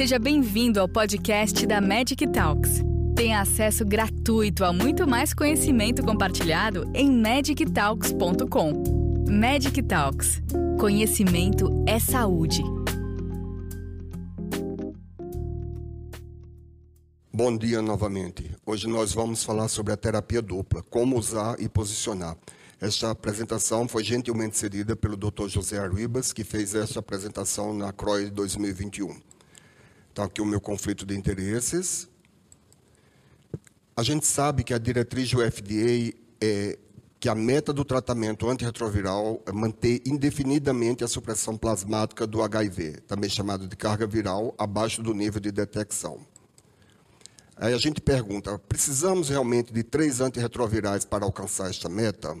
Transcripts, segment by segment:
Seja bem-vindo ao podcast da Magic Talks. Tenha acesso gratuito a muito mais conhecimento compartilhado em magictalks.com. Magic Talks. Conhecimento é saúde. Bom dia novamente. Hoje nós vamos falar sobre a terapia dupla, como usar e posicionar. Esta apresentação foi gentilmente cedida pelo Dr. José Arribas, que fez esta apresentação na CROI 2021. Então, aqui o meu conflito de interesses. A gente sabe que a diretriz do FDA é que a meta do tratamento antirretroviral é manter indefinidamente a supressão plasmática do HIV, também chamado de carga viral, abaixo do nível de detecção. Aí a gente pergunta: precisamos realmente de três antirretrovirais para alcançar esta meta?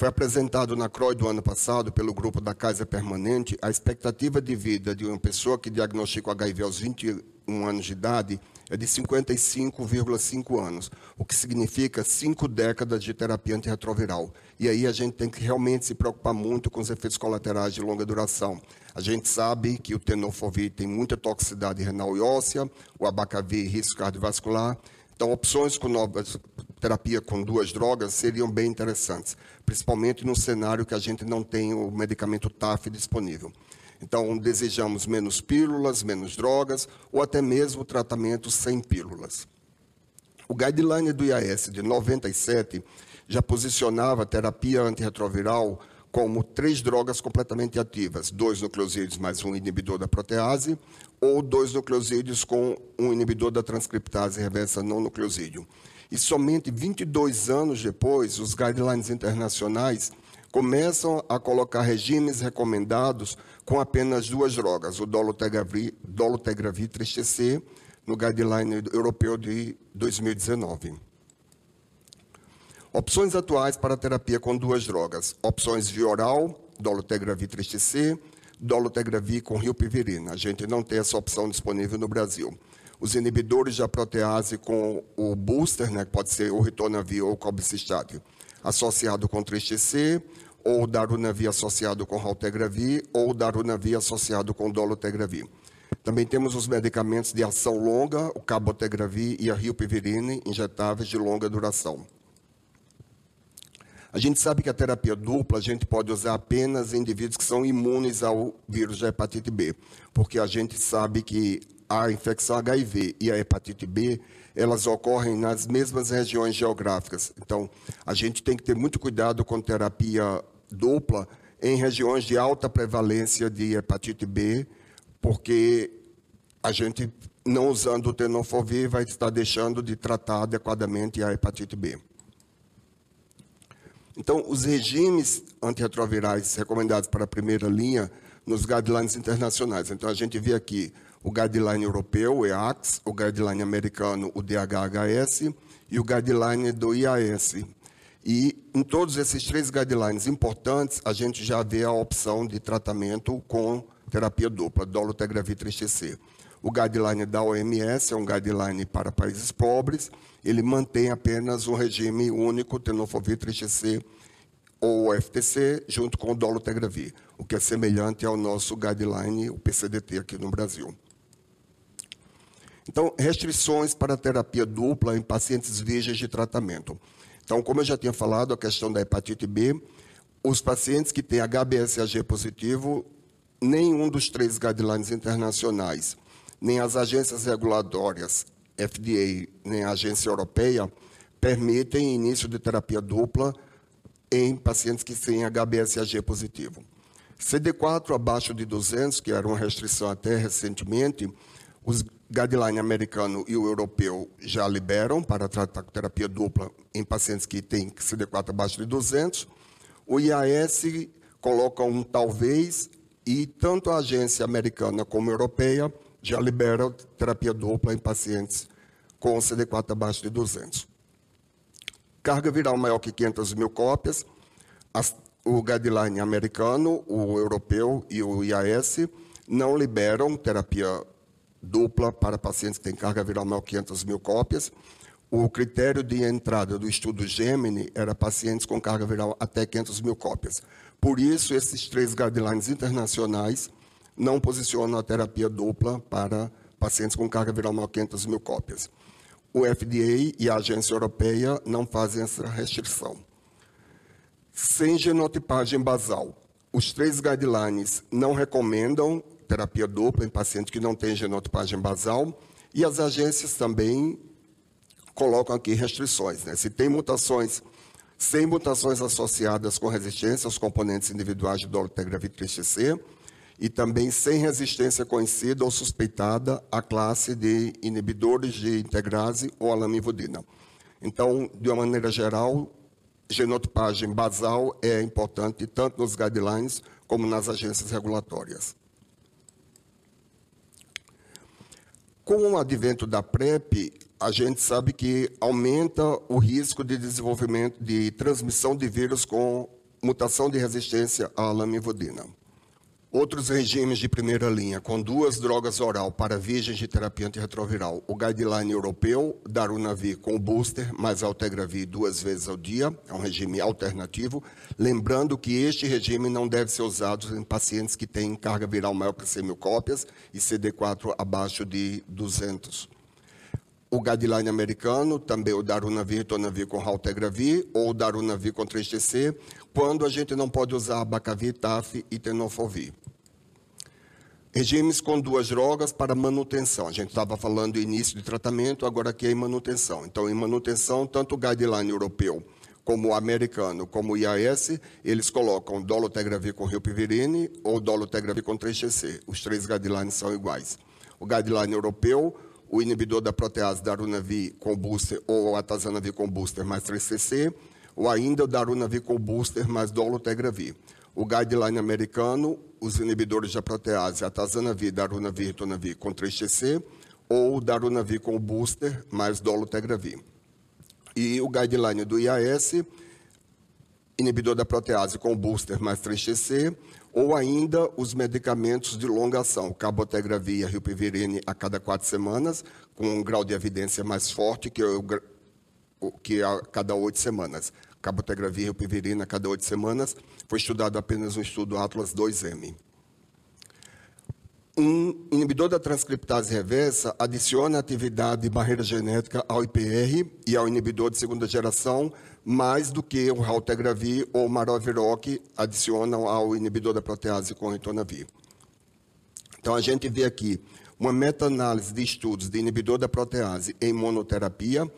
Foi apresentado na CROI do ano passado pelo grupo da Casa Permanente a expectativa de vida de uma pessoa que diagnostica o HIV aos 21 anos de idade é de 55,5 anos, o que significa cinco décadas de terapia antirretroviral. E aí a gente tem que realmente se preocupar muito com os efeitos colaterais de longa duração. A gente sabe que o tenofovir tem muita toxicidade renal e óssea, o abacavir risco cardiovascular, então, opções com novas terapia com duas drogas seriam bem interessantes, principalmente no cenário que a gente não tem o medicamento TAF disponível. Então, desejamos menos pílulas, menos drogas, ou até mesmo tratamento sem pílulas. O guideline do IAS de 97 já posicionava a terapia antirretroviral como três drogas completamente ativas, dois nucleosídeos mais um inibidor da protease, ou dois nucleosídeos com um inibidor da transcriptase reversa não nucleosídeo. E somente 22 anos depois, os guidelines internacionais começam a colocar regimes recomendados com apenas duas drogas, o dolutegravir, dolutegravir 3TC, no guideline europeu de 2019. Opções atuais para terapia com duas drogas. Opções via oral, dolutegravir 3TC, dolutegravir com rilpivirina. A gente não tem essa opção disponível no Brasil. Os inibidores da protease com o booster, né, que pode ser o ritonavir ou o cobicistat, associado com 3TC, ou darunavir associado com raltegravir, ou darunavir associado com dolutegravir. Também temos os medicamentos de ação longa, o cabotegravir e a rilpivirina, injetáveis de longa duração. A gente sabe que a terapia dupla a gente pode usar apenas em indivíduos que são imunes ao vírus da hepatite B, porque a gente sabe que a infecção HIV e a hepatite B, elas ocorrem nas mesmas regiões geográficas. Então, a gente tem que ter muito cuidado com terapia dupla em regiões de alta prevalência de hepatite B, porque a gente, não usando o tenofovir, vai estar deixando de tratar adequadamente a hepatite B. Então, os regimes antirretrovirais recomendados para a primeira linha nos guidelines internacionais. Então, a gente vê aqui o guideline europeu, o EACS, o guideline americano, o DHHS, e o guideline do IAS. E em todos esses três guidelines importantes, a gente já vê a opção de tratamento com terapia dupla, dolutegravir 3TC. O guideline da OMS é um guideline para países pobres, ele mantém apenas um regime único, tenofovir 3TC ou FTC, junto com o dolutegravir, o que é semelhante ao nosso guideline, o PCDT aqui no Brasil. Então, restrições para terapia dupla em pacientes virgens de tratamento. Então, como eu já tinha falado, a questão da hepatite B, os pacientes que têm HBsAg positivo, nenhum dos três guidelines internacionais nem as agências regulatórias, FDA, nem a agência europeia, permitem início de terapia dupla em pacientes que têm HBsAg positivo. CD4 abaixo de 200, que era uma restrição até recentemente, os guideline americano e o europeu já liberam para tratar terapia dupla em pacientes que têm CD4 abaixo de 200. O IAS coloca um talvez e tanto a agência americana como a europeia já libera terapia dupla em pacientes com CD4 abaixo de 200. Carga viral maior que 500 mil cópias, as, o guideline americano, o europeu e o IAS não liberam terapia dupla para pacientes que têm carga viral maior que 500 mil cópias. O critério de entrada do estudo Gemini era pacientes com carga viral até 500 mil cópias. Por isso, esses três guidelines internacionais não posicionam a terapia dupla para pacientes com carga viral maior que 500 mil cópias. O FDA e a agência europeia não fazem essa restrição. Sem genotipagem basal, os três guidelines não recomendam terapia dupla em pacientes que não têm genotipagem basal e as agências também colocam aqui restrições. Né? Se tem mutações, sem mutações associadas com resistência aos componentes individuais de dolutegravir 3 e também sem resistência conhecida ou suspeitada à classe de inibidores de integrase ou alamivudina. Então, de uma maneira geral, genotipagem basal é importante tanto nos guidelines como nas agências regulatórias. Com o advento da PrEP, a gente sabe que aumenta o risco de desenvolvimento de transmissão de vírus com mutação de resistência à lamivudina. Outros regimes de primeira linha, com duas drogas oral para virgens de terapia antirretroviral, o guideline europeu, Darunavir com booster, mais Altegravir duas vezes ao dia, é um regime alternativo. Lembrando que este regime não deve ser usado em pacientes que têm carga viral maior que 100 mil cópias e CD4 abaixo de 200. O guideline americano, também o Darunavir, Tonavir com Raltegravir, ou Darunavir com 3TC, quando a gente não pode usar Bacavir, TAF e Tenofovir. Regimes com duas drogas para manutenção. A gente estava falando início de tratamento, agora aqui é em manutenção. Então, em manutenção, tanto o guideline europeu como o americano, como o IAS, eles colocam dolutegravir com rilpivirine ou dolutegravir com 3-TC. Os três guidelines são iguais. O guideline europeu, o inibidor da protease darunavir com booster ou atazanavir com booster mais 3-TC, ou ainda o darunavir com booster mais dolutegravir. O guideline americano, os inibidores da protease, atazanavir, darunavir, ritonavir com 3-TC, ou darunavir com booster mais dolutegravir. E o guideline do IAS, inibidor da protease com booster mais 3-TC, ou ainda os medicamentos de longa ação, cabotegravir e rilpivirine a cada quatro semanas, com um grau de evidência mais forte que, o, que a cada oito semanas cabotegravir e rilpivirina a cada oito semanas, foi estudado apenas um estudo Atlas 2M. Um inibidor da transcriptase reversa adiciona atividade de barreira genética ao IPR e ao inibidor de segunda geração, mais do que o raltegravir ou maroviroc adicionam ao inibidor da protease com ritonavir. Então, a gente vê aqui uma meta-análise de estudos de inibidor da protease em monoterapia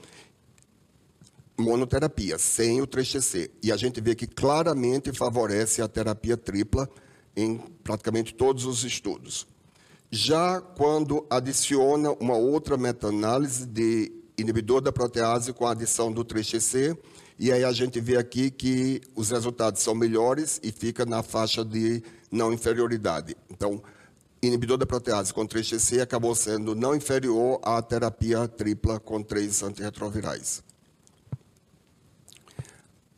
monoterapia, sem o 3TC. E a gente vê que claramente favorece a terapia tripla em praticamente todos os estudos. Já quando adiciona uma outra meta-análise de inibidor da protease com a adição do 3TC, e aí a gente vê aqui que os resultados são melhores e fica na faixa de não inferioridade. Então, inibidor da protease com 3TC acabou sendo não inferior à terapia tripla com três antirretrovirais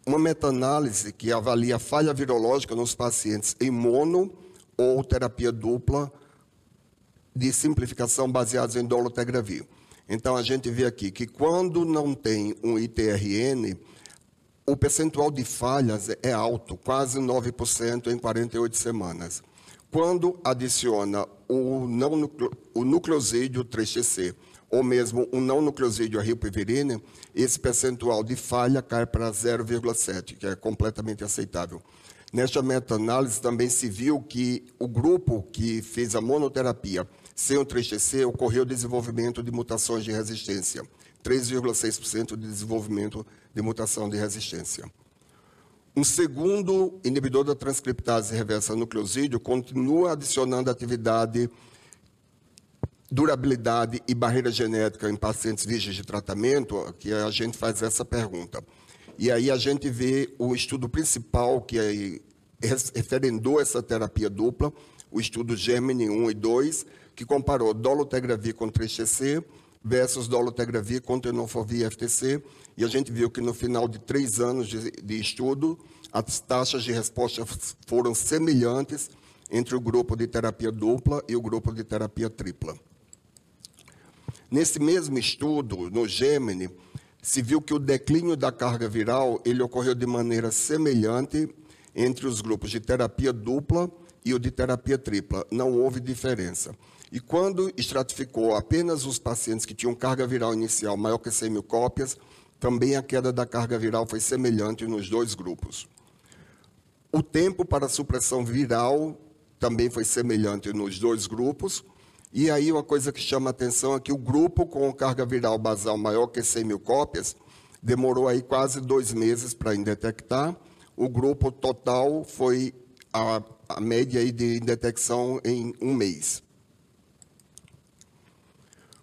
uma meta-análise que avalia falha virológica nos pacientes em mono ou terapia dupla de simplificação baseados em dolutegravir. Então, a gente vê aqui que quando não tem um ITRN, o percentual de falhas é alto, quase 9% em 48 semanas. Quando adiciona o, não, o nucleosídeo 3TC ou mesmo um não nucleosídeo rilpivirina, esse percentual de falha cai para 0,7, que é completamente aceitável. Nesta meta-análise também se viu que o grupo que fez a monoterapia sem o 3TC ocorreu desenvolvimento de mutações de resistência, 3,6% de desenvolvimento de mutação de resistência. Um segundo inibidor da transcriptase reversa nucleosídeo continua adicionando atividade durabilidade e barreira genética em pacientes virgens de tratamento, que a gente faz essa pergunta. E aí a gente vê o estudo principal que referendou essa terapia dupla, o estudo Gemini 1 e 2, que comparou dolutegravir com 3TC versus dolutegravir com tenofovir FTC, e a gente viu que no final de três anos de, de estudo, as taxas de resposta foram semelhantes entre o grupo de terapia dupla e o grupo de terapia tripla. Nesse mesmo estudo, no Gemini, se viu que o declínio da carga viral ele ocorreu de maneira semelhante entre os grupos de terapia dupla e o de terapia tripla. Não houve diferença. E quando estratificou apenas os pacientes que tinham carga viral inicial maior que 100 mil cópias, também a queda da carga viral foi semelhante nos dois grupos. O tempo para supressão viral também foi semelhante nos dois grupos. E aí uma coisa que chama a atenção é que o grupo com carga viral basal maior que 100 mil cópias demorou aí quase dois meses para indetectar. O grupo total foi a, a média aí de indetecção em um mês.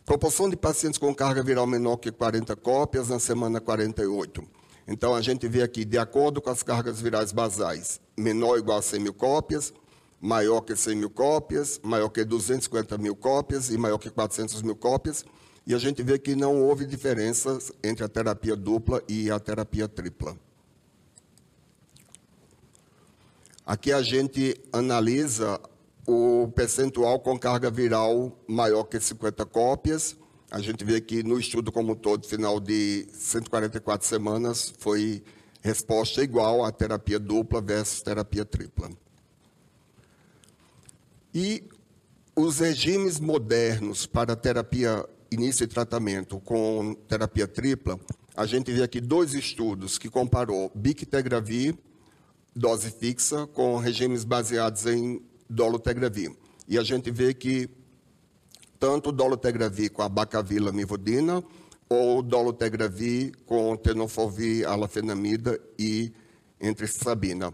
Proporção de pacientes com carga viral menor que 40 cópias na semana 48. Então, a gente vê aqui, de acordo com as cargas virais basais, menor ou igual a 100 mil cópias, maior que 100 mil cópias, maior que 250 mil cópias e maior que 400 mil cópias. E a gente vê que não houve diferenças entre a terapia dupla e a terapia tripla. Aqui a gente analisa o percentual com carga viral maior que 50 cópias. A gente vê que no estudo como um todo, final de 144 semanas, foi resposta igual à terapia dupla versus terapia tripla. E os regimes modernos para terapia início de tratamento com terapia tripla, a gente vê aqui dois estudos que comparou Bictegravir, dose fixa, com regimes baseados em dolutegravir. E a gente vê que tanto dolutegravir com a bacavila mivudina ou dolutegravir com tenofovir, alafenamida e entre sabina.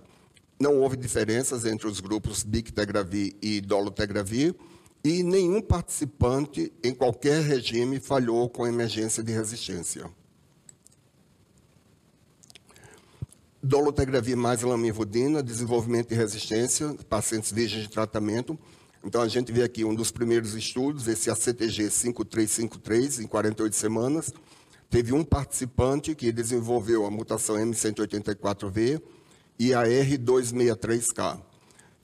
Não houve diferenças entre os grupos bictegravir e dolutegravir e nenhum participante em qualquer regime falhou com emergência de resistência. dolutegravir mais lamivudina, desenvolvimento de resistência, pacientes virgens de tratamento. Então, a gente vê aqui um dos primeiros estudos, esse ACTG 5353, em 48 semanas. Teve um participante que desenvolveu a mutação M184V e a R263K.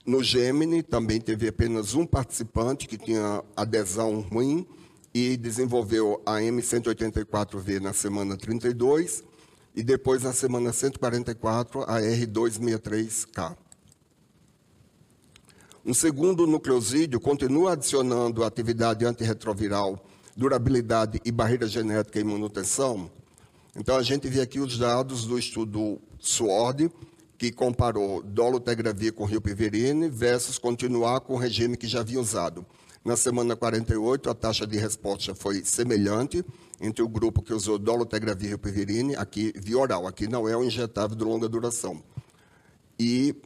No Gemini, também teve apenas um participante que tinha adesão ruim e desenvolveu a M184V na semana 32 e depois, na semana 144, a R263K. Um segundo nucleosídeo continua adicionando atividade antirretroviral, durabilidade e barreira genética e manutenção. Então, a gente vê aqui os dados do estudo SWORD, que comparou dolutegravir com rilpivirine versus continuar com o regime que já havia usado. Na semana 48, a taxa de resposta foi semelhante entre o grupo que usou dolutegravir e rilpivirine, aqui via oral, aqui não é o injetável de longa duração. E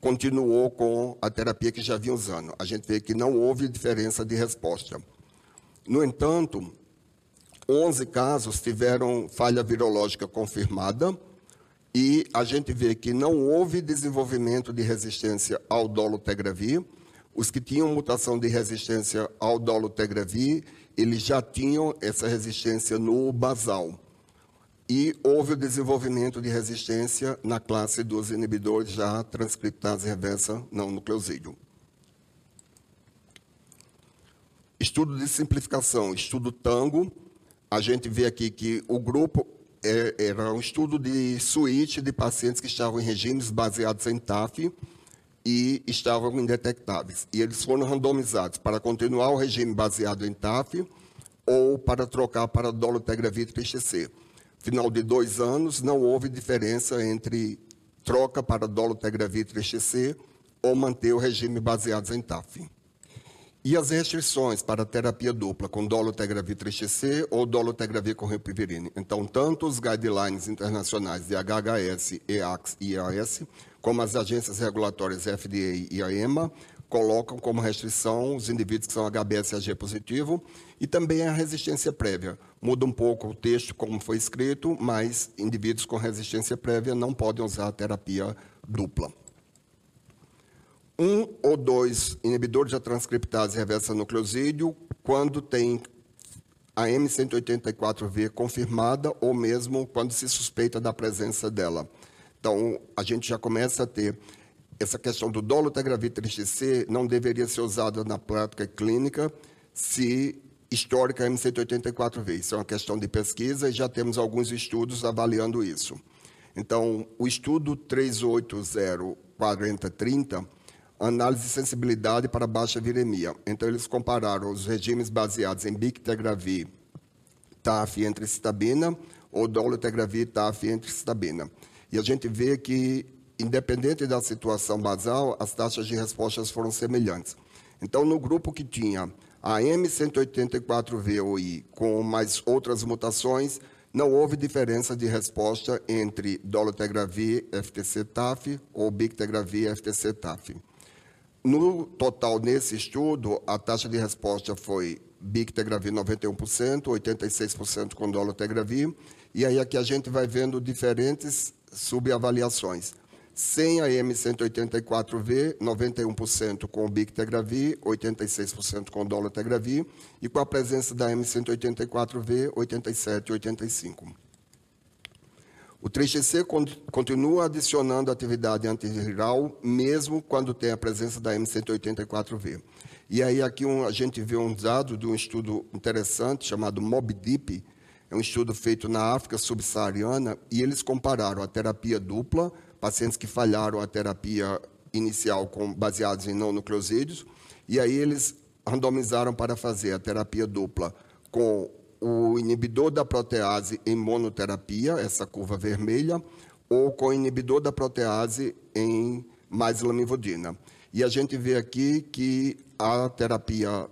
continuou com a terapia que já vinha usando. A gente vê que não houve diferença de resposta. No entanto, 11 casos tiveram falha virológica confirmada e a gente vê que não houve desenvolvimento de resistência ao dolutegravir, os que tinham mutação de resistência ao dolutegravir, eles já tinham essa resistência no basal. E houve o desenvolvimento de resistência na classe dos inibidores já transcriptase reversa não nucleosídeo. Estudo de simplificação, estudo Tango. A gente vê aqui que o grupo era um estudo de suíte de pacientes que estavam em regimes baseados em TAF, e estavam indetectáveis. E eles foram randomizados para continuar o regime baseado em TAF ou para trocar para dolutegravir TXC. Final de dois anos, não houve diferença entre troca para dolutegravir TXC ou manter o regime baseado em TAF. E as restrições para terapia dupla com dolutegravir TXC ou dolutegravir com ripivirine. Então, tanto os guidelines internacionais de HHS, EACS e EAS como as agências regulatórias FDA e a EMA, colocam como restrição os indivíduos que são HBsAg positivo e também a resistência prévia. Muda um pouco o texto como foi escrito, mas indivíduos com resistência prévia não podem usar a terapia dupla. Um ou dois inibidores da transcriptase reversa nucleosídeo quando tem a M184V confirmada ou mesmo quando se suspeita da presença dela. Então, a gente já começa a ter essa questão do dolutegravir 3 não deveria ser usada na prática clínica se histórica M184V. Isso é uma questão de pesquisa e já temos alguns estudos avaliando isso. Então, o estudo 380-4030, análise de sensibilidade para baixa viremia. Então, eles compararam os regimes baseados em bictegravir, TAF e entricitabina, ou dolutegravir, TAF e entricitabina. E a gente vê que, independente da situação basal, as taxas de respostas foram semelhantes. Então, no grupo que tinha a M184VOI com mais outras mutações, não houve diferença de resposta entre dolutegravir FTC-TAF ou bictegravir FTC-TAF. No total, nesse estudo, a taxa de resposta foi bictegravir 91%, 86% com dolutegravir, e aí aqui a gente vai vendo diferentes subavaliações. Sem a M184V, 91% com bictegravir, 86% com dolutegravir, e com a presença da M184V, 87% e 85%. O 3GC continua adicionando atividade antiviral, mesmo quando tem a presença da M184V. E aí aqui um, a gente vê um dado de um estudo interessante chamado MOBDIP, é um estudo feito na África subsaariana, e eles compararam a terapia dupla, pacientes que falharam a terapia inicial com, baseados em não nucleosídeos, e aí eles randomizaram para fazer a terapia dupla com o inibidor da protease em monoterapia, essa curva vermelha, ou com o inibidor da protease em mais lamivudina. E a gente vê aqui que a terapia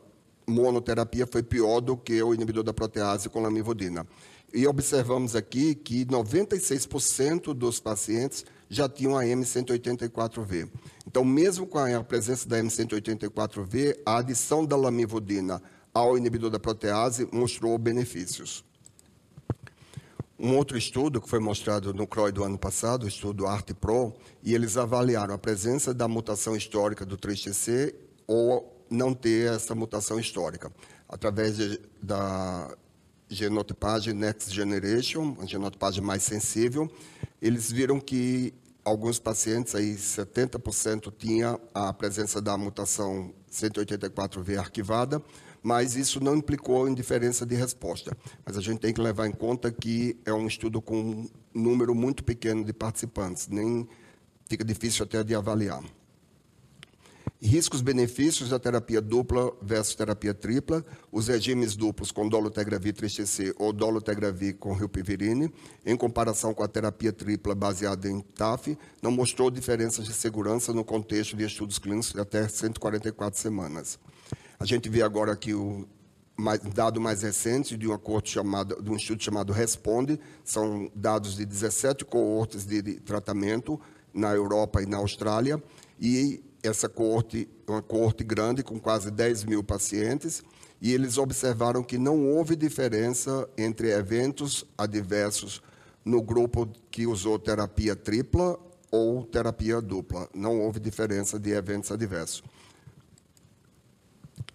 monoterapia foi pior do que o inibidor da protease com lamivudina. E observamos aqui que 96% dos pacientes já tinham a M184V. Então, mesmo com a presença da M184V, a adição da lamivudina ao inibidor da protease mostrou benefícios. Um outro estudo que foi mostrado no CROI do ano passado, o estudo ART-PRO, e eles avaliaram a presença da mutação histórica do 3TC ou não ter essa mutação histórica, através de, da genotipagem Next Generation, a genotipagem mais sensível, eles viram que alguns pacientes, aí 70% tinha a presença da mutação 184V arquivada, mas isso não implicou em diferença de resposta. Mas a gente tem que levar em conta que é um estudo com um número muito pequeno de participantes, nem fica difícil até de avaliar. Riscos-benefícios da terapia dupla versus terapia tripla, os regimes duplos com dolutegravir 3TC ou dolutegravir com rilpivirine, em comparação com a terapia tripla baseada em TAF, não mostrou diferenças de segurança no contexto de estudos clínicos de até 144 semanas. A gente vê agora aqui o mais, dado mais recente de, uma corte chamada, de um estudo chamado Responde, são dados de 17 coortes de, de tratamento na Europa e na Austrália, e essa coorte, uma coorte grande, com quase 10 mil pacientes, e eles observaram que não houve diferença entre eventos adversos no grupo que usou terapia tripla ou terapia dupla. Não houve diferença de eventos adversos.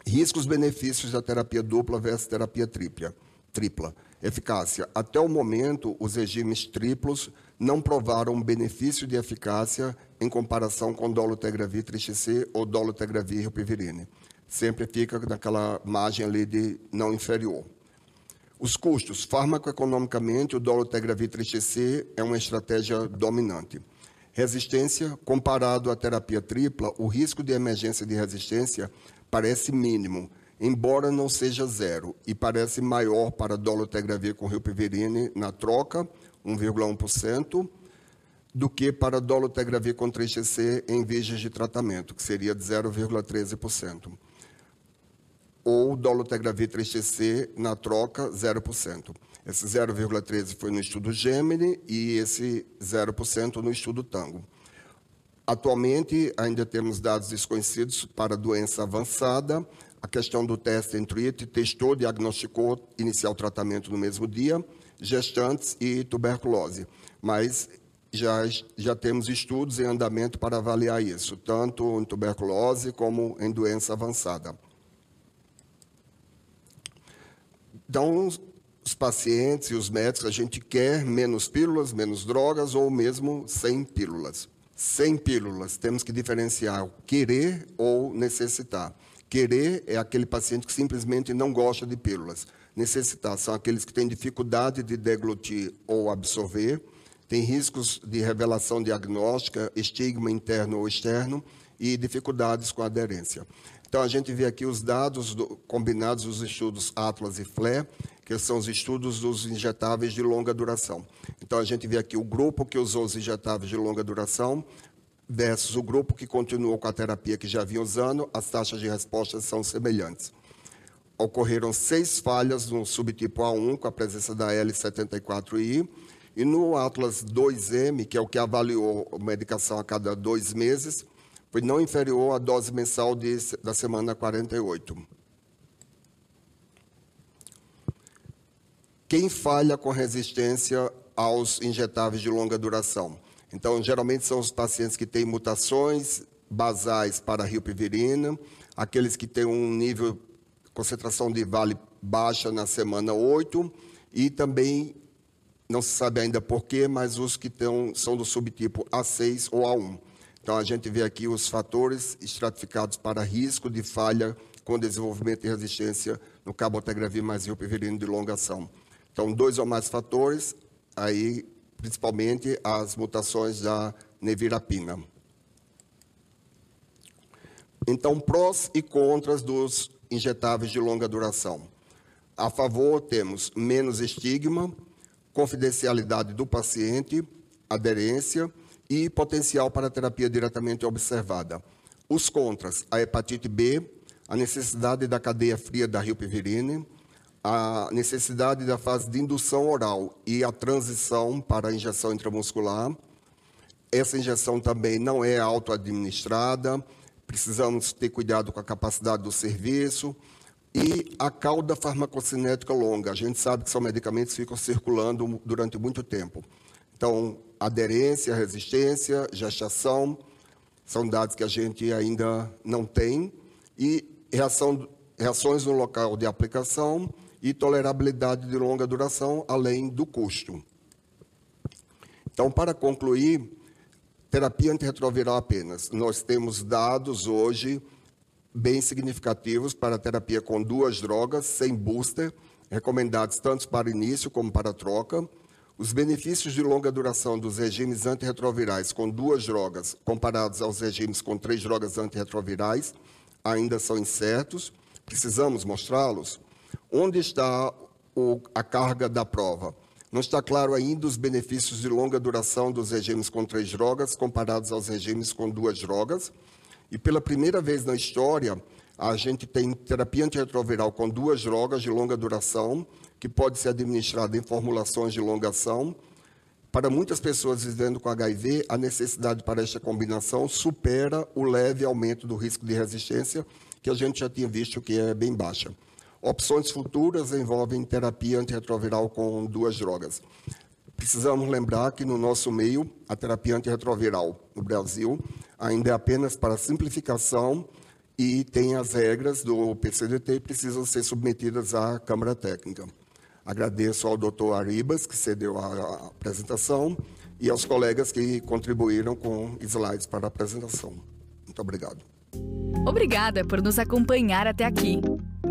Riscos-benefícios da terapia dupla versus terapia tripla. tripla. Eficácia. Até o momento, os regimes triplos não provaram benefício de eficácia em comparação com dolutegravir 3 ou dolutegravir rilpivirine. Sempre fica naquela margem ali de não inferior. Os custos. Farmacoeconomicamente, o dolutegravir 3 é uma estratégia dominante. Resistência, comparado à terapia tripla, o risco de emergência de resistência parece mínimo, embora não seja zero, e parece maior para dolutegravir com rilpivirine na troca, 1,1%, do que para dolutegravir com 3-TC em virgens de tratamento, que seria de 0,13%. Ou dolutegravir 3-TC na troca, 0%. Esse 0,13% foi no estudo Gemini e esse 0% no estudo Tango. Atualmente, ainda temos dados desconhecidos para doença avançada. A questão do teste treat testou, diagnosticou, iniciar o tratamento no mesmo dia, gestantes e tuberculose. Mas já, já temos estudos em andamento para avaliar isso, tanto em tuberculose como em doença avançada. Então, os pacientes e os médicos, a gente quer menos pílulas, menos drogas ou mesmo sem pílulas sem pílulas, temos que diferenciar querer ou necessitar. Querer é aquele paciente que simplesmente não gosta de pílulas. Necessitar são aqueles que têm dificuldade de deglutir ou absorver, têm riscos de revelação diagnóstica, estigma interno ou externo, e dificuldades com aderência. Então, a gente vê aqui os dados do, combinados dos estudos Atlas e FLE, que são os estudos dos injetáveis de longa duração. Então, a gente vê aqui o grupo que usou os injetáveis de longa duração versus o grupo que continuou com a terapia que já vinha usando, as taxas de resposta são semelhantes. Ocorreram seis falhas no subtipo A1, com a presença da L74I, e no Atlas 2M, que é o que avaliou a medicação a cada dois meses, foi não inferior à dose mensal de, da semana 48. Quem falha com resistência aos injetáveis de longa duração? Então, geralmente são os pacientes que têm mutações basais para rilpivirina, aqueles que têm um nível concentração de vale baixa na semana 8 e também não se sabe ainda porquê, mas os que tão, são do subtipo A6 ou A1. Então, a gente vê aqui os fatores estratificados para risco de falha com desenvolvimento de resistência no cabotegravir mais rilpivirina de longa ação. Então, dois ou mais fatores, aí principalmente as mutações da nevirapina. Então, prós e contras dos injetáveis de longa duração. A favor, temos menos estigma, confidencialidade do paciente, aderência, e potencial para terapia diretamente observada. Os contras, a hepatite B, a necessidade da cadeia fria da rilpivirine, a necessidade da fase de indução oral e a transição para a injeção intramuscular. Essa injeção também não é auto-administrada, precisamos ter cuidado com a capacidade do serviço. E a cauda farmacocinética longa, a gente sabe que são medicamentos que ficam circulando durante muito tempo. Então, aderência, resistência, gestação, são dados que a gente ainda não tem, e reação, reações no local de aplicação e tolerabilidade de longa duração, além do custo. Então, para concluir, terapia antirretroviral apenas. Nós temos dados hoje bem significativos para terapia com duas drogas, sem booster, recomendados tanto para início como para troca. Os benefícios de longa duração dos regimes antirretrovirais com duas drogas, comparados aos regimes com três drogas antirretrovirais, ainda são incertos. Precisamos mostrá-los. Onde está o, a carga da prova? Não está claro ainda os benefícios de longa duração dos regimes com três drogas, comparados aos regimes com duas drogas. E pela primeira vez na história, a gente tem terapia antirretroviral com duas drogas de longa duração, que pode ser administrada em formulações de longa ação. Para muitas pessoas vivendo com HIV, a necessidade para esta combinação supera o leve aumento do risco de resistência, que a gente já tinha visto que é bem baixa. Opções futuras envolvem terapia antirretroviral com duas drogas. Precisamos lembrar que no nosso meio, a terapia antirretroviral no Brasil ainda é apenas para simplificação e tem as regras do PCDT precisam ser submetidas à Câmara Técnica. Agradeço ao doutor Aribas, que cedeu a apresentação, e aos colegas que contribuíram com slides para a apresentação. Muito obrigado. Obrigada por nos acompanhar até aqui.